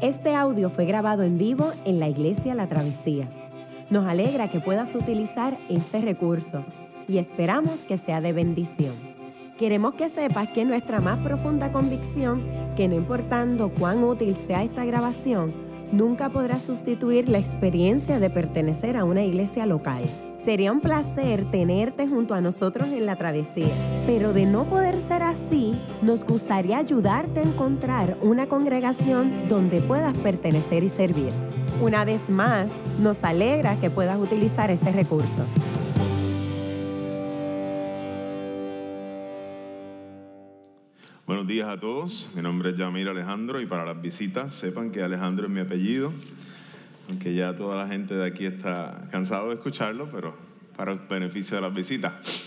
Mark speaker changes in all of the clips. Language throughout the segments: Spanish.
Speaker 1: Este audio fue grabado en vivo en la iglesia La Travesía. Nos alegra que puedas utilizar este recurso y esperamos que sea de bendición. Queremos que sepas que nuestra más profunda convicción, que no importando cuán útil sea esta grabación, nunca podrá sustituir la experiencia de pertenecer a una iglesia local. Sería un placer tenerte junto a nosotros en la travesía, pero de no poder ser así, nos gustaría ayudarte a encontrar una congregación donde puedas pertenecer y servir. Una vez más, nos alegra que puedas utilizar este recurso.
Speaker 2: Buenos días a todos, mi nombre es Yamir Alejandro y para las visitas sepan que Alejandro es mi apellido, aunque ya toda la gente de aquí está cansado de escucharlo, pero para el beneficio de las visitas.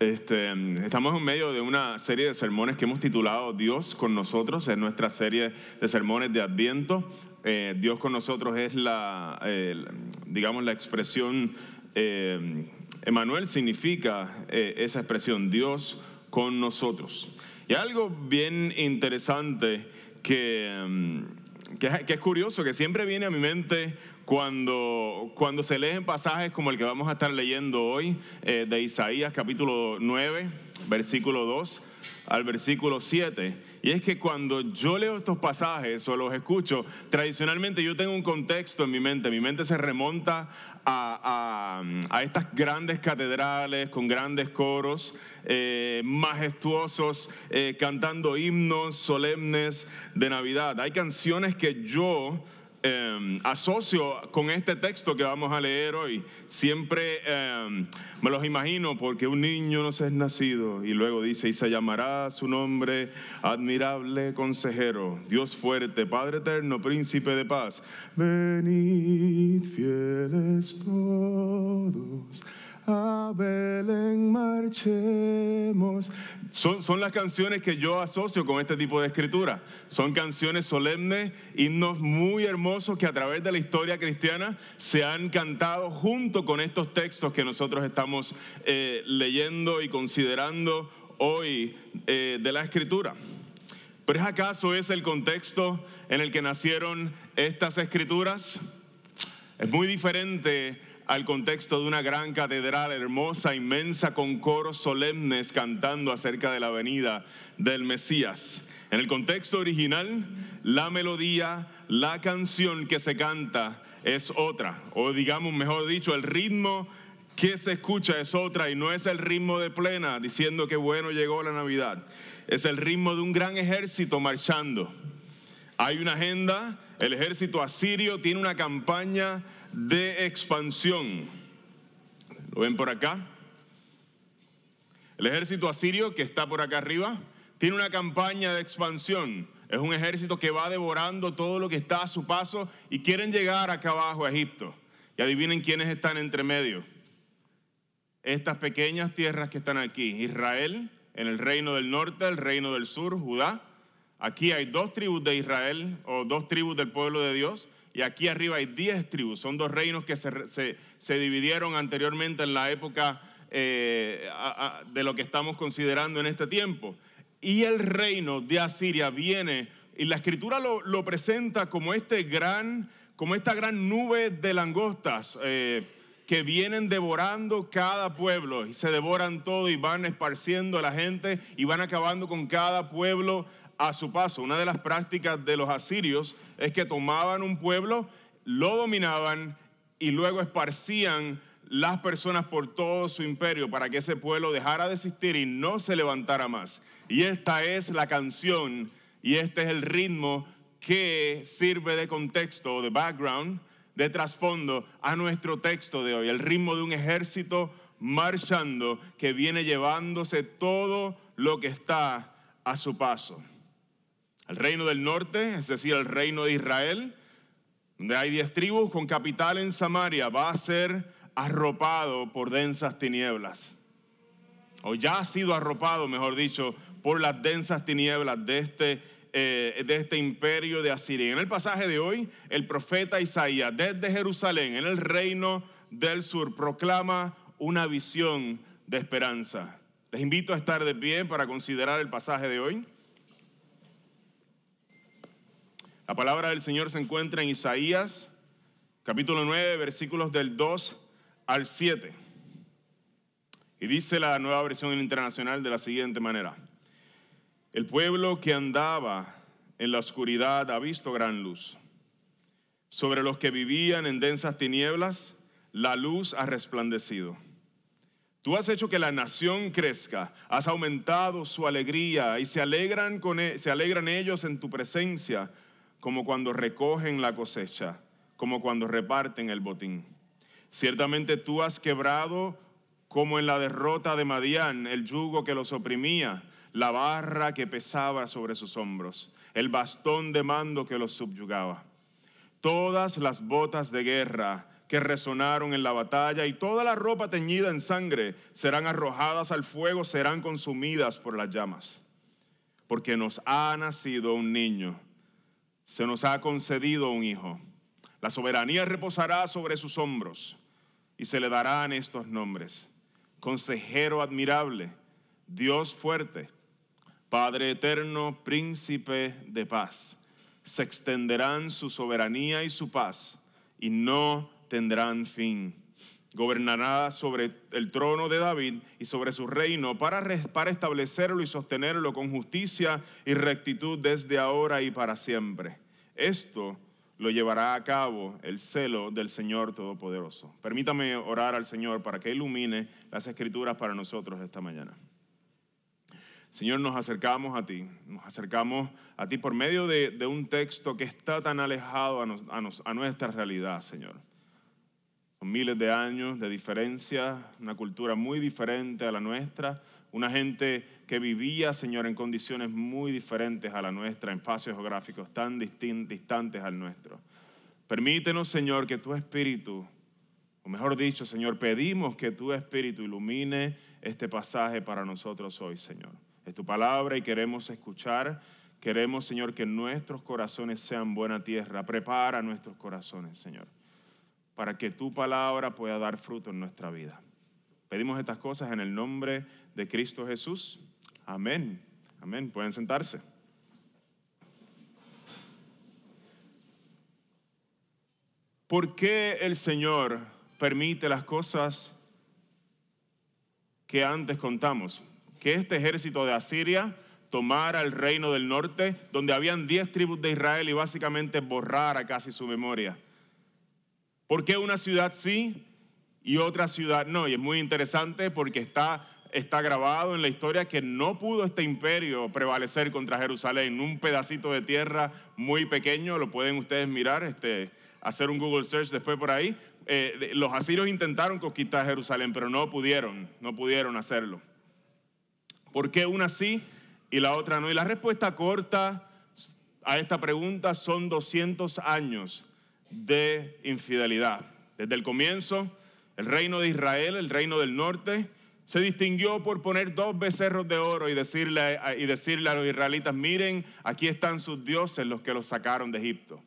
Speaker 2: Este, estamos en medio de una serie de sermones que hemos titulado Dios con nosotros, es nuestra serie de sermones de Adviento. Eh, Dios con nosotros es la, digamos, la expresión, eh, Emanuel significa eh, esa expresión, Dios con nosotros. Y algo bien interesante que, que, es curioso, que siempre viene a mi mente cuando, cuando se leen pasajes como el que vamos a estar leyendo hoy, eh, de Isaías capítulo 9, versículo 2 al versículo 7. Y es que cuando yo leo estos pasajes o los escucho, tradicionalmente yo tengo un contexto en mi mente. Mi mente se remonta a, estas grandes catedrales con grandes coros eh, majestuosos, eh, cantando himnos solemnes de Navidad. Hay canciones que yo Em, asocio con este texto que vamos a leer hoy. Siempre em, me los imagino porque un niño nos es nacido y luego dice, y se llamará su nombre admirable consejero, Dios fuerte, Padre eterno, príncipe de paz. Venid fieles todos a Belén marchemos. Son, son, las canciones que yo asocio con este tipo de escritura. Son canciones solemnes, himnos muy hermosos que a través de la historia cristiana se han cantado junto con estos textos que nosotros estamos eh, leyendo y considerando hoy eh, de la escritura. ¿Pero es acaso ese el contexto en el que nacieron estas escrituras? Es muy diferente al contexto de una gran catedral hermosa, inmensa, con coros solemnes cantando acerca de la venida del Mesías. En el contexto original, la melodía, la canción que se canta es otra, o digamos, mejor dicho, el ritmo que se escucha es otra y no es el ritmo de plena diciendo que bueno llegó la Navidad. Es el ritmo de un gran ejército marchando. Hay una agenda, el ejército asirio tiene una campaña de expansión. ¿Lo ven por acá? El ejército asirio que está por acá arriba tiene una campaña de expansión. Es un ejército que va devorando todo lo que está a su paso y quieren llegar acá abajo a Egipto. Y adivinen quiénes están entre medio. Estas pequeñas tierras que están aquí. Israel en el reino del norte, el reino del sur, Judá. Aquí hay dos tribus de Israel o dos tribus del pueblo de Dios y aquí arriba hay diez tribus. Son dos reinos que se, dividieron anteriormente en la época eh, de lo que estamos considerando en este tiempo. Y el reino de Asiria viene, y la escritura lo, presenta como, este gran, como esta gran nube de langostas. Eh, que vienen devorando cada pueblo y se devoran todo y van esparciendo a la gente y van acabando con cada pueblo a su paso. Una de las prácticas de los asirios es que tomaban un pueblo, lo dominaban y luego esparcían las personas por todo su imperio para que ese pueblo dejara de existir y no se levantara más. Y esta es la canción y este es el ritmo que sirve de contexto, de background, de trasfondo a nuestro texto de hoy. El ritmo de un ejército marchando que viene llevándose todo lo que está a su paso. El reino del norte, es decir, el reino de Israel, donde hay diez tribus con capital en Samaria, va a ser arropado por densas tinieblas. O ya ha sido arropado, mejor dicho, por las densas tinieblas de este, eh, de este imperio de Asiria. En el pasaje de hoy, el profeta Isaías, desde Jerusalén, en el reino del sur, proclama una visión de esperanza. Les invito a estar de pie para considerar el pasaje de hoy. La palabra del Señor se encuentra en Isaías, capítulo 9, versículos del 2 al 7. Y dice la nueva versión internacional de la siguiente manera. El pueblo que andaba en la oscuridad ha visto gran luz. Sobre los que vivían en densas tinieblas, la luz ha resplandecido. Tú has hecho que la nación crezca, has aumentado su alegría y se alegran, con, e, se alegran ellos en tu presencia, como cuando recogen la cosecha, como cuando reparten el botín. Ciertamente tú has quebrado, como en la derrota de Madián, el yugo que los oprimía, la barra que pesaba sobre sus hombros, el bastón de mando que los subyugaba. Todas las botas de guerra que resonaron en la batalla y toda la ropa teñida en sangre serán arrojadas al fuego, serán consumidas por las llamas. Porque nos ha nacido un niño, se nos ha concedido un hijo. La soberanía reposará sobre sus hombros y se le darán estos nombres. Consejero admirable, Dios fuerte, Padre eterno, príncipe de paz. Se extenderán su soberanía y su paz y no tendrán fin. Gobernará sobre el trono de David y sobre su reino para, establecerlo y sostenerlo con justicia y rectitud desde ahora y para siempre. Esto lo llevará a cabo el celo del Señor Todopoderoso. Permítame orar al Señor para que ilumine las escrituras para nosotros esta mañana. Señor, nos acercamos a ti, nos acercamos a ti por medio de, un texto que está tan alejado a nuestra realidad, Señor miles de años de diferencia, una cultura muy diferente a la nuestra, una gente que vivía, Señor, en condiciones muy diferentes a la nuestra, en espacios geográficos tan distantes al nuestro. Permítenos, Señor, que tu Espíritu, o mejor dicho, Señor, pedimos que tu Espíritu ilumine este pasaje para nosotros hoy, Señor. Es tu palabra y queremos escuchar. Queremos, Señor, que nuestros corazones sean buena tierra. Prepara nuestros corazones, Señor para que tu palabra pueda dar fruto en nuestra vida. Pedimos estas cosas en el nombre de Cristo Jesús. Amén. Amén. Pueden sentarse. ¿Por qué el Señor permite las cosas que antes contamos? Que este ejército de Asiria tomara el reino del norte, donde habían diez tribus de Israel y básicamente borrara casi su memoria ¿Por qué una ciudad sí y otra ciudad no? Y es muy interesante porque está, está grabado en la historia que no pudo este imperio prevalecer contra Jerusalén. Un pedacito de tierra muy pequeño, lo pueden ustedes mirar, este, hacer un Google search después por ahí. Eh, los asirios intentaron conquistar Jerusalén, pero no pudieron, no pudieron hacerlo. ¿Por qué una sí y la otra no? Y la respuesta corta a esta pregunta son 200 años de infidelidad. Desde el comienzo, el reino de Israel, el reino del norte, se distinguió por poner dos becerros de oro y decirle, y decirle a los israelitas, miren, aquí están sus dioses, los que los sacaron de Egipto.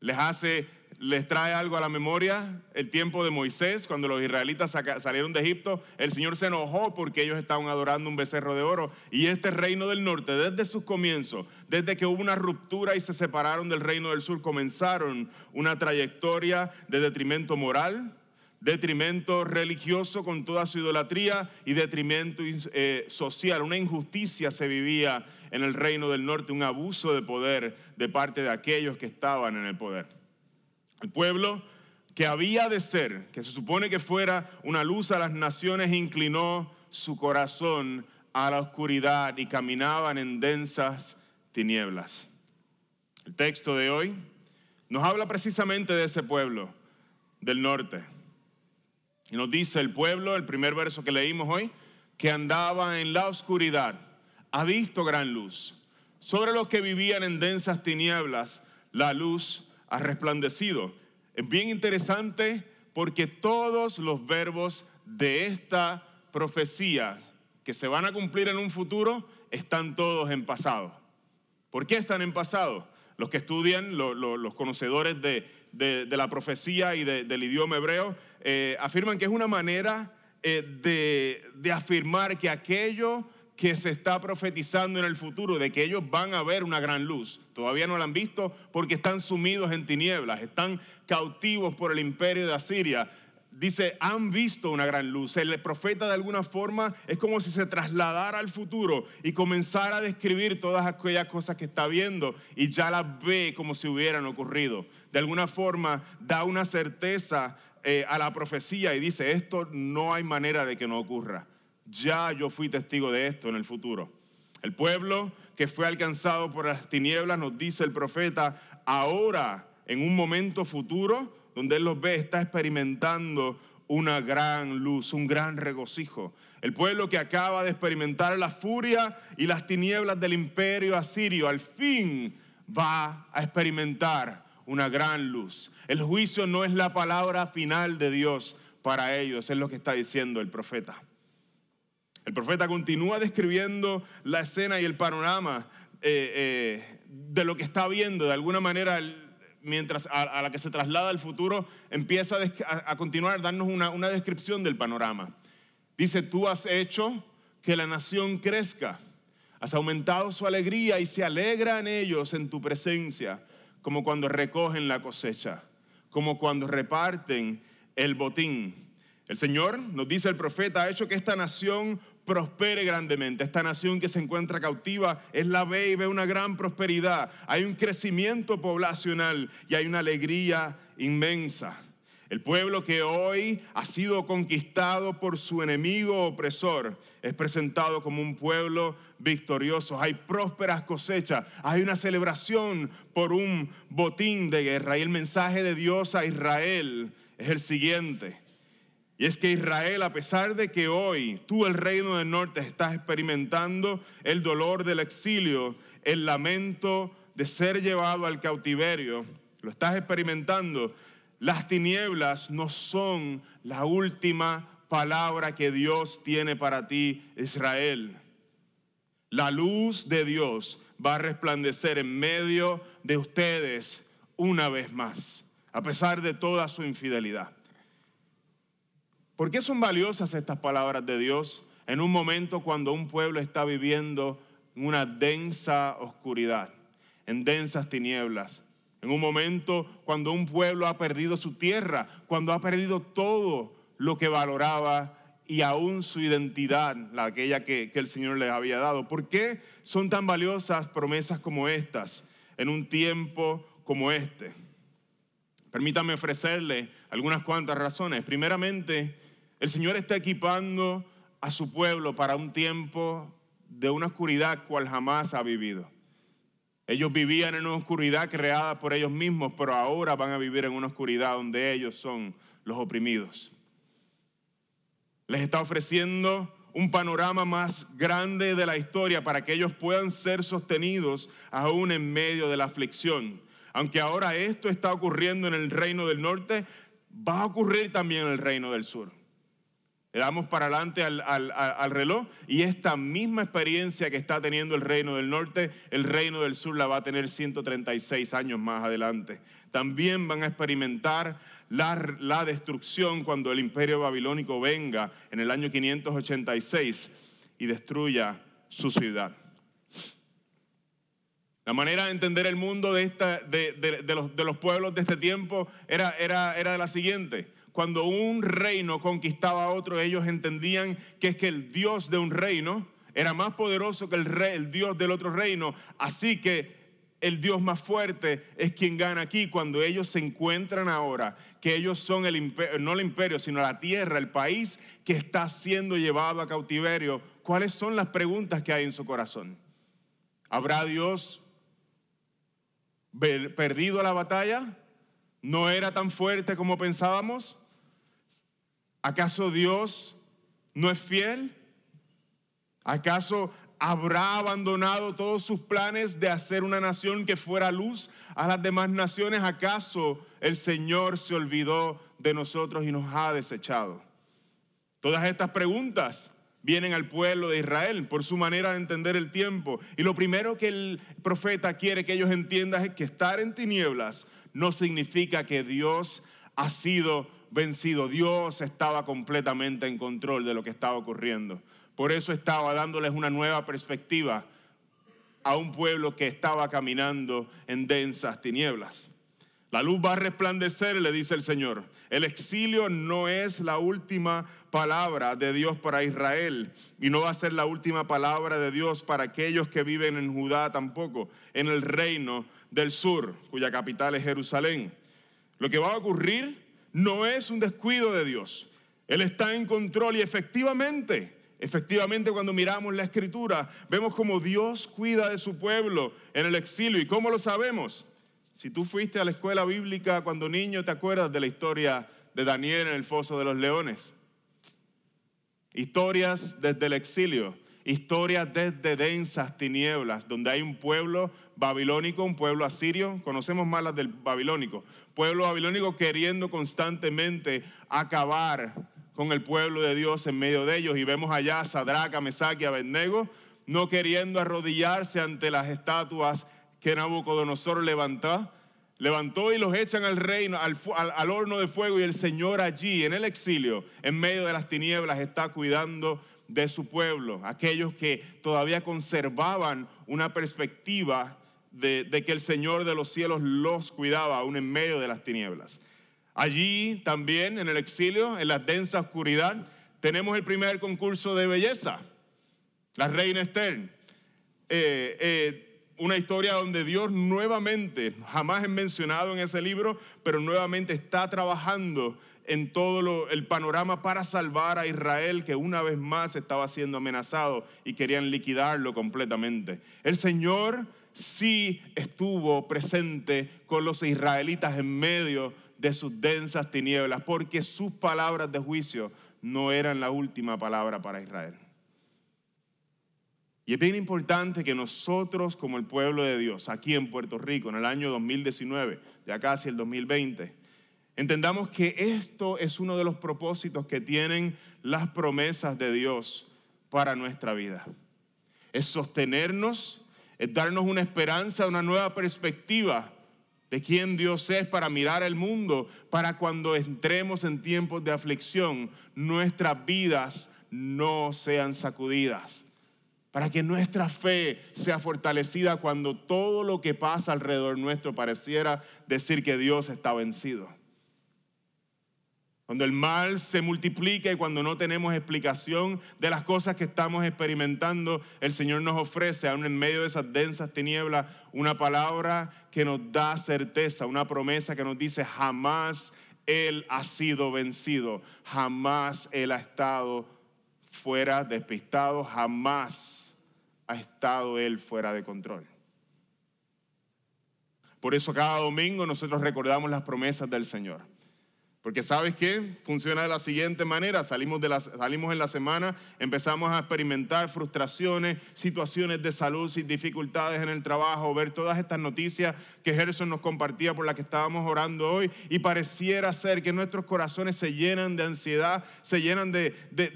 Speaker 2: Les hace les trae algo a la memoria el tiempo de Moisés, cuando los israelitas salieron de Egipto, el Señor se enojó porque ellos estaban adorando un becerro de oro. Y este reino del norte, desde sus comienzos, desde que hubo una ruptura y se separaron del reino del sur, comenzaron una trayectoria de detrimento moral, detrimento religioso con toda su idolatría y detrimento eh, social. Una injusticia se vivía en el reino del norte, un abuso de poder de parte de aquellos que estaban en el poder. El pueblo que había de ser, que se supone que fuera una luz a las naciones, inclinó su corazón a la oscuridad y caminaban en densas tinieblas. El texto de hoy nos habla precisamente de ese pueblo del norte. Y nos dice el pueblo, el primer verso que leímos hoy, que andaba en la oscuridad, ha visto gran luz. Sobre los que vivían en densas tinieblas, la luz ha resplandecido. Es bien interesante porque todos los verbos de esta profecía que se van a cumplir en un futuro están todos en pasado. ¿Por qué están en pasado? Los que estudian, los conocedores de, la profecía y del idioma hebreo, eh, afirman que es una manera eh, de, de afirmar que aquello que se está profetizando en el futuro, de que ellos van a ver una gran luz. Todavía no la han visto porque están sumidos en tinieblas, están cautivos por el imperio de Asiria. Dice, han visto una gran luz. El profeta de alguna forma es como si se trasladara al futuro y comenzara a describir todas aquellas cosas que está viendo y ya las ve como si hubieran ocurrido. De alguna forma da una certeza eh, a la profecía y dice, esto no hay manera de que no ocurra. Ya yo fui testigo de esto en el futuro. El pueblo que fue alcanzado por las tinieblas, nos dice el profeta, ahora, en un momento futuro, donde él los ve, está experimentando una gran luz, un gran regocijo. El pueblo que acaba de experimentar la furia y las tinieblas del imperio asirio, al fin va a experimentar una gran luz. El juicio no es la palabra final de Dios para ellos, es lo que está diciendo el profeta. El profeta continúa describiendo la escena y el panorama eh, eh, de lo que está viendo. De alguna manera, mientras a, la que se traslada al futuro, empieza a, continuar darnos una, una descripción del panorama. Dice, tú has hecho que la nación crezca, has aumentado su alegría y se alegran ellos en tu presencia, como cuando recogen la cosecha, como cuando reparten el botín. El Señor, nos dice el profeta, ha hecho que esta nación prospere grandemente. Esta nación que se encuentra cautiva es la ve y ve una gran prosperidad. Hay un crecimiento poblacional y hay una alegría inmensa. El pueblo que hoy ha sido conquistado por su enemigo opresor es presentado como un pueblo victorioso. Hay prósperas cosechas, hay una celebración por un botín de guerra y el mensaje de Dios a Israel es el siguiente. Y es que Israel, a pesar de que hoy tú, el reino del norte, estás experimentando el dolor del exilio, el lamento de ser llevado al cautiverio, lo estás experimentando, las tinieblas no son la última palabra que Dios tiene para ti, Israel. La luz de Dios va a resplandecer en medio de ustedes una vez más, a pesar de toda su infidelidad. ¿Por qué son valiosas estas palabras de Dios en un momento cuando un pueblo está viviendo en una densa oscuridad, en densas tinieblas? En un momento cuando un pueblo ha perdido su tierra, cuando ha perdido todo lo que valoraba y aún su identidad, la aquella que, el Señor les había dado. ¿Por qué son tan valiosas promesas como estas en un tiempo como este? Permítame ofrecerle algunas cuantas razones. El Señor está equipando a su pueblo para un tiempo de una oscuridad cual jamás ha vivido. Ellos vivían en una oscuridad creada por ellos mismos, pero ahora van a vivir en una oscuridad donde ellos son los oprimidos. Les está ofreciendo un panorama más grande de la historia para que ellos puedan ser sostenidos aún en medio de la aflicción. Aunque ahora esto está ocurriendo en el reino del norte, va a ocurrir también en el reino del sur. Le damos para adelante al, reloj y esta misma experiencia que está teniendo el reino del norte, el reino del sur la va a tener 136 años más adelante. También van a experimentar la, la destrucción cuando el imperio babilónico venga en el año 586 y destruya su ciudad. La manera de entender el mundo de, esta, los, pueblos de este tiempo era, era, era la siguiente cuando un reino conquistaba a otro, ellos entendían que es que el Dios de un reino era más poderoso que el, el Dios del otro reino. Así que el Dios más fuerte es quien gana aquí. Cuando ellos se encuentran ahora, que ellos son el imperio, no el imperio, sino la tierra, el país que está siendo llevado a cautiverio, ¿cuáles son las preguntas que hay en su corazón? ¿Habrá Dios perdido la batalla? ¿No era tan fuerte como pensábamos? ¿Acaso Dios no es fiel? ¿Acaso habrá abandonado todos sus planes de hacer una nación que fuera luz a las demás naciones? ¿Acaso el Señor se olvidó de nosotros y nos ha desechado? Todas estas preguntas vienen al pueblo de Israel por su manera de entender el tiempo. Y lo primero que el profeta quiere que ellos entiendan es que estar en tinieblas no significa que Dios ha sido vencido. Dios estaba completamente en control de lo que estaba ocurriendo. Por eso estaba dándoles una nueva perspectiva a un pueblo que estaba caminando en densas tinieblas. La luz va a resplandecer, le dice el Señor. El exilio no es la última palabra de Dios para Israel y no va a ser la última palabra de Dios para aquellos que viven en Judá tampoco, en el reino del sur, cuya capital es Jerusalén. Lo que va a ocurrir no es un descuido de Dios. Él está en control y efectivamente, efectivamente cuando miramos la escritura, vemos como Dios cuida de su pueblo en el exilio. ¿Y cómo lo sabemos? Si tú fuiste a la escuela bíblica cuando niño, ¿te acuerdas de la historia de Daniel en el foso de los leones? Historias desde el exilio, historias desde densas tinieblas, donde hay un pueblo babilónico, un pueblo asirio, conocemos más las del babilónico, pueblo babilónico queriendo constantemente acabar con el pueblo de Dios en medio de ellos. Y vemos allá a Sadraca, Mesach y Abednego no queriendo arrodillarse ante las estatuas que Nabucodonosor levantó, levantó y los echan al reino, al, horno de fuego y el Señor allí en el exilio, en medio de las tinieblas, está cuidando de su pueblo, aquellos que todavía conservaban una perspectiva de, que el Señor de los cielos los cuidaba aún en medio de las tinieblas. Allí también en el exilio, en la densa oscuridad, tenemos el primer concurso de belleza, la reina Esther. Eh, eh, una historia donde Dios nuevamente, jamás es mencionado en ese libro, pero nuevamente está trabajando en todo el panorama para salvar a Israel que una vez más estaba siendo amenazado y querían liquidarlo completamente. El Señor sí estuvo presente con los israelitas en medio de sus densas tinieblas, porque sus palabras de juicio no eran la última palabra para Israel. Y es bien importante que nosotros como el pueblo de Dios, aquí en Puerto Rico, en el año 2019, ya casi el 2020, entendamos que esto es uno de los propósitos que tienen las promesas de Dios para nuestra vida. Es sostenernos, es darnos una esperanza, una nueva perspectiva de quién Dios es para mirar el mundo, para cuando entremos en tiempos de aflicción, nuestras vidas no sean sacudidas para que nuestra fe sea fortalecida cuando todo lo que pasa alrededor nuestro pareciera decir que Dios está vencido. Cuando el mal se multiplica y cuando no tenemos explicación de las cosas que estamos experimentando, el Señor nos ofrece, aún en medio de esas densas tinieblas, una palabra que nos da certeza, una promesa que nos dice, jamás Él ha sido vencido, jamás Él ha estado fuera despistado, jamás ha estado Él fuera de control. Por eso cada domingo nosotros recordamos las promesas del Señor. Porque sabes qué? Funciona de la siguiente manera. Salimos, en la semana, empezamos a experimentar frustraciones, situaciones de salud, dificultades en el trabajo, ver todas estas noticias que Gerson nos compartía por las que estábamos orando hoy. Y pareciera ser que nuestros corazones se llenan de ansiedad, se llenan de,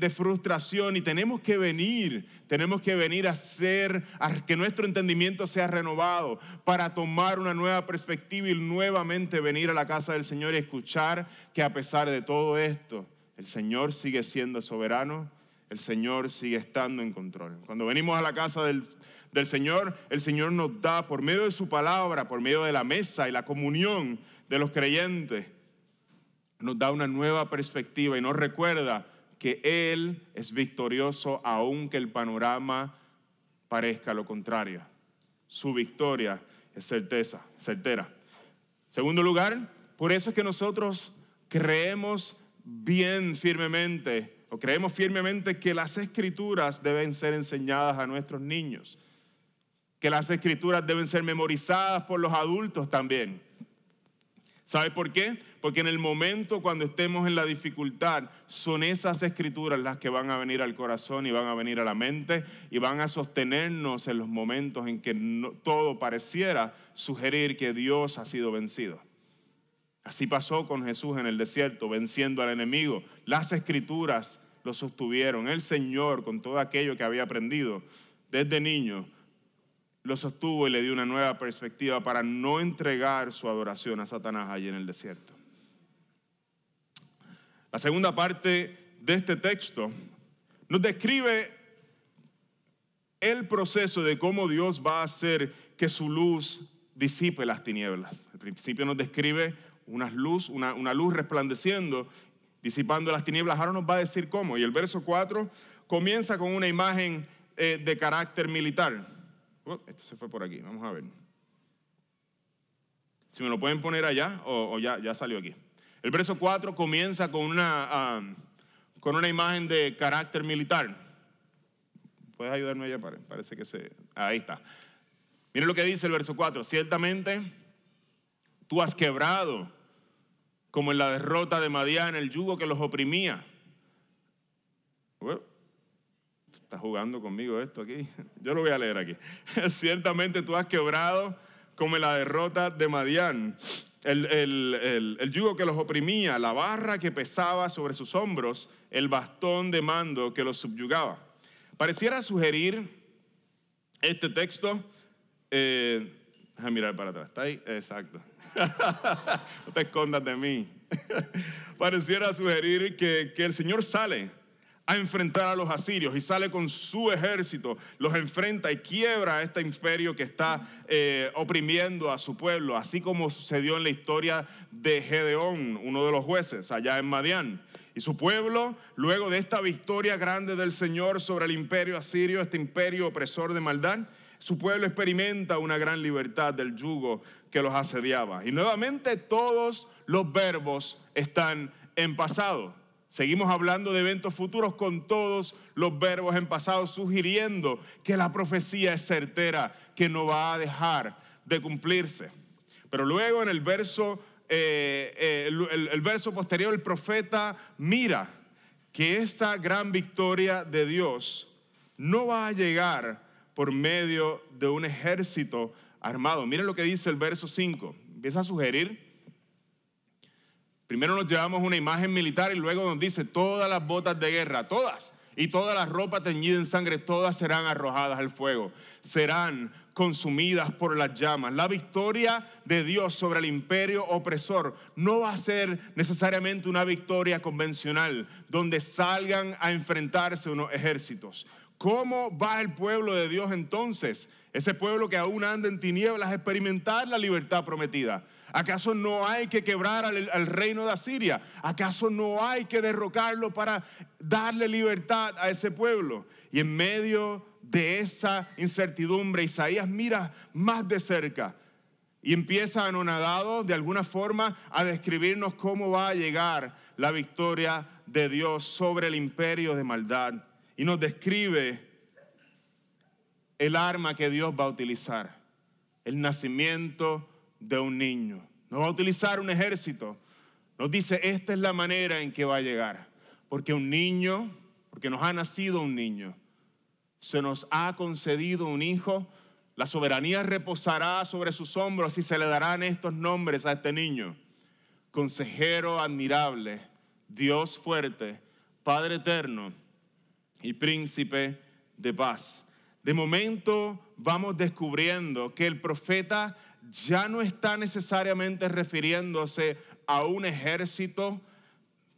Speaker 2: frustración y tenemos que venir tenemos que venir a a que nuestro entendimiento sea renovado para tomar una nueva perspectiva y nuevamente venir a la casa del Señor y escuchar que a pesar de todo esto, el Señor sigue siendo soberano, el Señor sigue estando en control. Cuando venimos a la casa del, del Señor, el Señor nos da por medio de su palabra, por medio de la mesa y la comunión de los creyentes, nos da una nueva perspectiva y nos recuerda que Él es victorioso aunque el panorama parezca lo contrario. Su victoria es certeza, certera. Segundo lugar, por eso es que nosotros creemos bien firmemente o creemos firmemente que las escrituras deben ser enseñadas a nuestros niños, que las escrituras deben ser memorizadas por los adultos también. ¿Sabe por qué? Porque en el momento cuando estemos en la dificultad, son esas escrituras las que van a venir al corazón y van a venir a la mente y van a sostenernos en los momentos en que todo pareciera sugerir que Dios ha sido vencido. Así pasó con Jesús en el desierto, venciendo al enemigo. Las escrituras lo sostuvieron. El Señor, con todo aquello que había aprendido desde niño, lo sostuvo y le dio una nueva perspectiva para no entregar su adoración a Satanás allí en el desierto. La segunda parte de este texto nos describe el proceso de cómo Dios va a hacer que su luz disipe las tinieblas. Al principio nos describe una luz, una, una luz resplandeciendo, disipando las tinieblas. Ahora nos va a decir cómo. Y el verso 4 comienza con una imagen eh, de carácter militar. Oh, esto se fue por aquí, vamos a ver. Si me lo pueden poner allá o, ya, ya salió aquí. El verso 4 comienza con una, con una imagen de carácter militar. ¿Puedes ayudarme allá? Parece que se... Ahí está. Miren lo que dice el verso 4. Ciertamente tú has quebrado, como en la derrota de Madián, el yugo que los oprimía. está jugando conmigo esto aquí. Yo lo voy a leer aquí. Ciertamente tú has quebrado, como en la derrota de Madián, el, el, yugo que los oprimía, la barra que pesaba sobre sus hombros, el bastón de mando que los subyugaba. Pareciera sugerir este texto. Eh, déjame mirar para atrás. ¿Está ahí? Exacto. no te escondas de mí. Pareciera sugerir que, el Señor sale a enfrentar a los asirios y sale con su ejército, los enfrenta y quiebra a este imperio que está eh, oprimiendo a su pueblo, así como sucedió en la historia de Gedeón, uno de los jueces allá en Madián. Y su pueblo, luego de esta victoria grande del Señor sobre el imperio asirio, este imperio opresor de maldad, su pueblo experimenta una gran libertad del yugo que los asediaba. Y nuevamente todos los verbos están en pasado. Seguimos hablando de eventos futuros con todos los verbos en pasado, sugiriendo que la profecía es certera, que no va a dejar de cumplirse. Pero luego en el verso eh, eh, el, verso posterior, el profeta mira que esta gran victoria de Dios no va a llegar por medio de un ejército armado. Miren lo que dice el verso 5. Empieza a sugerir. Primero nos llevamos una imagen militar y luego nos dice todas las botas de guerra, todas, y todas las ropas teñidas en sangre, todas serán arrojadas al fuego. Serán consumidas por las llamas. La victoria de Dios sobre el imperio opresor no va a ser necesariamente una victoria convencional donde salgan a enfrentarse unos ejércitos. ¿Cómo va el pueblo de Dios entonces? Ese pueblo que aún anda en tinieblas, a experimentar la libertad prometida. ¿Acaso no hay que quebrar al, al, reino de Asiria? ¿Acaso no hay que derrocarlo para darle libertad a ese pueblo? Y en medio de esa incertidumbre, Isaías mira más de cerca y empieza anonadado de alguna forma a describirnos cómo va a llegar la victoria de Dios sobre el imperio de maldad. Y nos describe el arma que Dios va a utilizar, el nacimiento de un niño. No va a utilizar un ejército. Nos dice, esta es la manera en que va a llegar. Porque un niño, porque nos ha nacido un niño se nos ha concedido un hijo, la soberanía reposará sobre sus hombros y se le darán estos nombres a este niño. Consejero admirable, Dios fuerte, Padre eterno y príncipe de paz. De momento vamos descubriendo que el profeta ya no está necesariamente refiriéndose a un ejército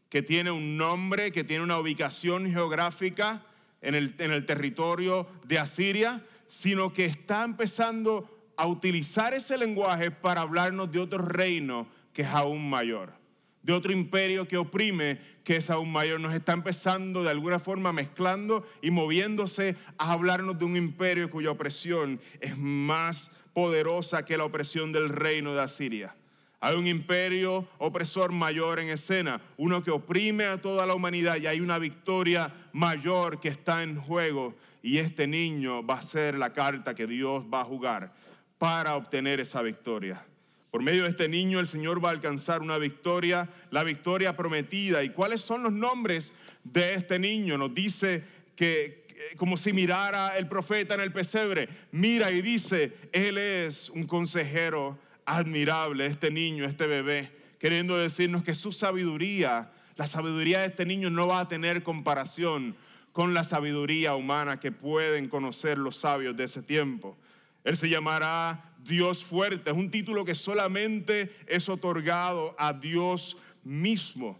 Speaker 2: que tiene un nombre, que tiene una ubicación geográfica, en el, territorio de Asiria, sino que está empezando a utilizar ese lenguaje para hablarnos de otro reino que es aún mayor, de otro imperio que oprime que es aún mayor. Nos está empezando de alguna forma mezclando y moviéndose a hablarnos de un imperio cuya opresión es más poderosa que la opresión del reino de Asiria. Hay un imperio opresor mayor en escena, uno que oprime a toda la humanidad y hay una victoria mayor que está en juego y este niño va a ser la carta que Dios va a jugar para obtener esa victoria. Por medio de este niño el Señor va a alcanzar una victoria, la victoria prometida. ¿Y cuáles son los nombres de este niño? Nos dice que como si mirara el profeta en el pesebre, mira y dice, Él es un consejero admirable este niño, este bebé, queriendo decirnos que su sabiduría, la sabiduría de este niño no va a tener comparación con la sabiduría humana que pueden conocer los sabios de ese tiempo. Él se llamará Dios fuerte, es un título que solamente es otorgado a Dios mismo.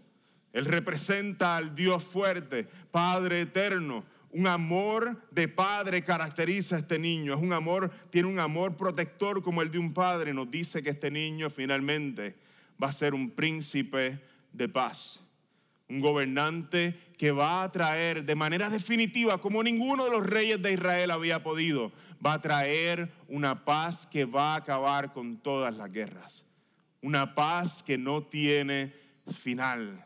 Speaker 2: Él representa al Dios fuerte, Padre eterno, un amor de padre caracteriza a este niño. Es un amor, tiene un amor protector como el de un padre. Nos dice que este niño finalmente va a ser un príncipe de paz. Un gobernante que va a traer de manera definitiva, como ninguno de los reyes de Israel había podido, va a traer una paz que va a acabar con todas las guerras. Una paz que no tiene final.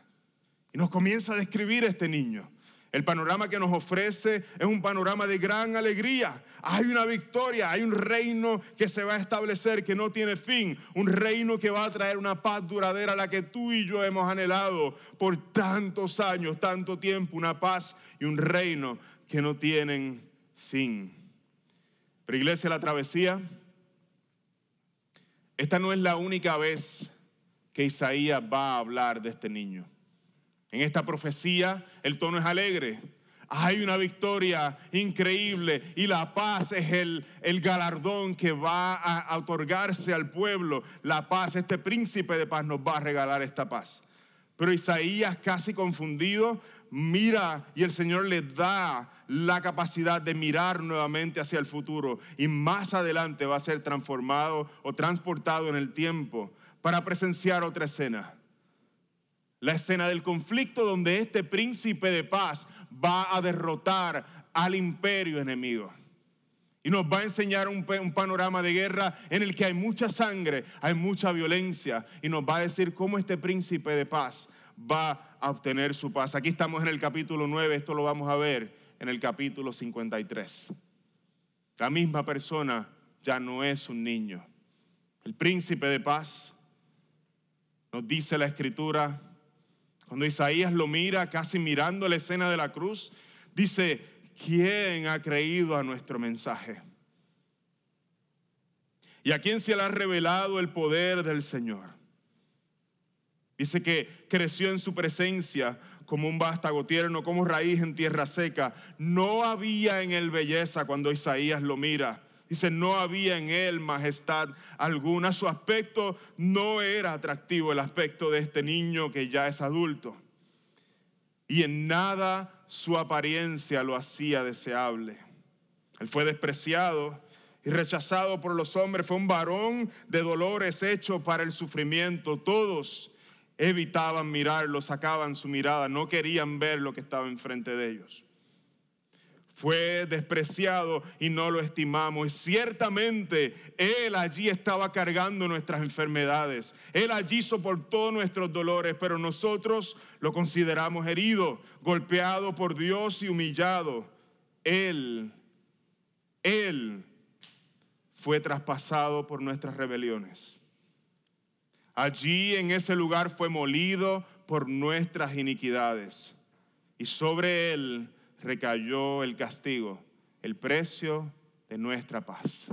Speaker 2: Y nos comienza a describir este niño. El panorama que nos ofrece es un panorama de gran alegría. Hay una victoria, hay un reino que se va a establecer que no tiene fin, un reino que va a traer una paz duradera la que tú y yo hemos anhelado por tantos años, tanto tiempo, una paz y un reino que no tienen fin. Pero iglesia, la travesía, esta no es la única vez que Isaías va a hablar de este niño. En esta profecía el tono es alegre. Hay una victoria increíble y la paz es el, el galardón que va a otorgarse al pueblo. La paz, este príncipe de paz nos va a regalar esta paz. Pero Isaías, casi confundido, mira y el Señor le da la capacidad de mirar nuevamente hacia el futuro y más adelante va a ser transformado o transportado en el tiempo para presenciar otra escena. La escena del conflicto donde este príncipe de paz va a derrotar al imperio enemigo. Y nos va a enseñar un, panorama de guerra en el que hay mucha sangre, hay mucha violencia. Y nos va a decir cómo este príncipe de paz va a obtener su paz. Aquí estamos en el capítulo 9, esto lo vamos a ver en el capítulo 53. La misma persona ya no es un niño. El príncipe de paz, nos dice la escritura, cuando Isaías lo mira, casi mirando la escena de la cruz, dice, ¿quién ha creído a nuestro mensaje? ¿Y a quién se le ha revelado el poder del Señor? Dice que creció en su presencia como un vástago tierno, como raíz en tierra seca. No había en él belleza cuando Isaías lo mira. Dice, no había en él majestad alguna. Su aspecto no era atractivo, el aspecto de este niño que ya es adulto. Y en nada su apariencia lo hacía deseable. Él fue despreciado y rechazado por los hombres. Fue un varón de dolores hecho para el sufrimiento. Todos evitaban mirarlo, sacaban su mirada, no querían ver lo que estaba enfrente de ellos fue despreciado y no lo estimamos. Y ciertamente Él allí estaba cargando nuestras enfermedades. Él allí soportó nuestros dolores, pero nosotros lo consideramos herido, golpeado por Dios y humillado. Él, Él fue traspasado por nuestras rebeliones. Allí en ese lugar fue molido por nuestras iniquidades. Y sobre Él recayó el castigo, el precio de nuestra paz.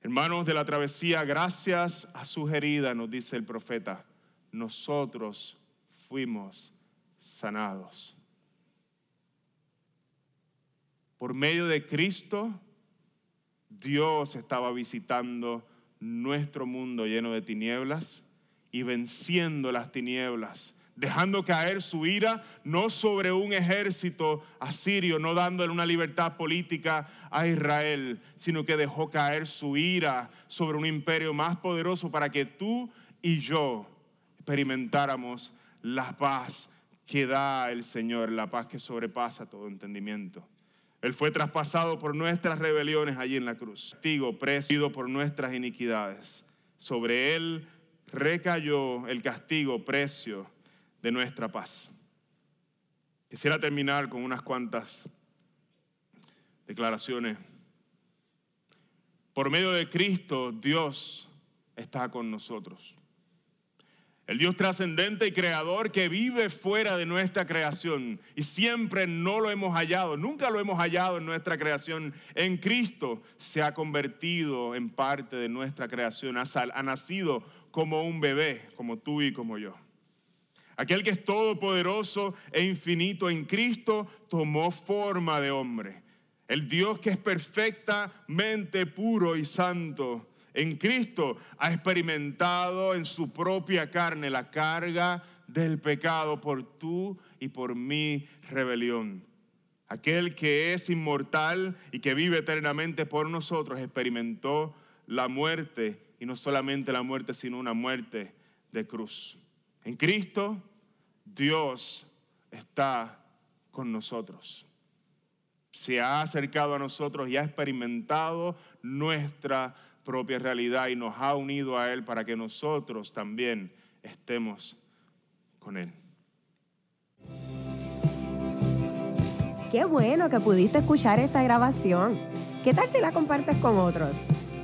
Speaker 2: Hermanos de la travesía, gracias a su herida, nos dice el profeta, nosotros fuimos sanados. Por medio de Cristo, Dios estaba visitando nuestro mundo lleno de tinieblas y venciendo las tinieblas dejando caer su ira no sobre un ejército asirio, no dándole una libertad política a Israel, sino que dejó caer su ira sobre un imperio más poderoso para que tú y yo experimentáramos la paz que da el Señor, la paz que sobrepasa todo entendimiento. Él fue traspasado por nuestras rebeliones allí en la cruz, castigo presido por nuestras iniquidades. Sobre él recayó el castigo, precio de nuestra paz. Quisiera terminar con unas cuantas declaraciones. Por medio de Cristo, Dios está con nosotros. El Dios trascendente y creador que vive fuera de nuestra creación y siempre no lo hemos hallado, nunca lo hemos hallado en nuestra creación. En Cristo se ha convertido en parte de nuestra creación, ha, nacido como un bebé, como tú y como yo. Aquel que es todopoderoso e infinito en Cristo tomó forma de hombre. El Dios que es perfectamente puro y santo en Cristo ha experimentado en su propia carne la carga del pecado por tú y por mi rebelión. Aquel que es inmortal y que vive eternamente por nosotros experimentó la muerte y no solamente la muerte, sino una muerte de cruz. En Cristo, Dios está con nosotros. Se ha acercado a nosotros y ha experimentado nuestra propia realidad y nos ha unido a Él para que nosotros también estemos con Él.
Speaker 1: Qué bueno que pudiste escuchar esta grabación. ¿Qué tal si la compartes con otros?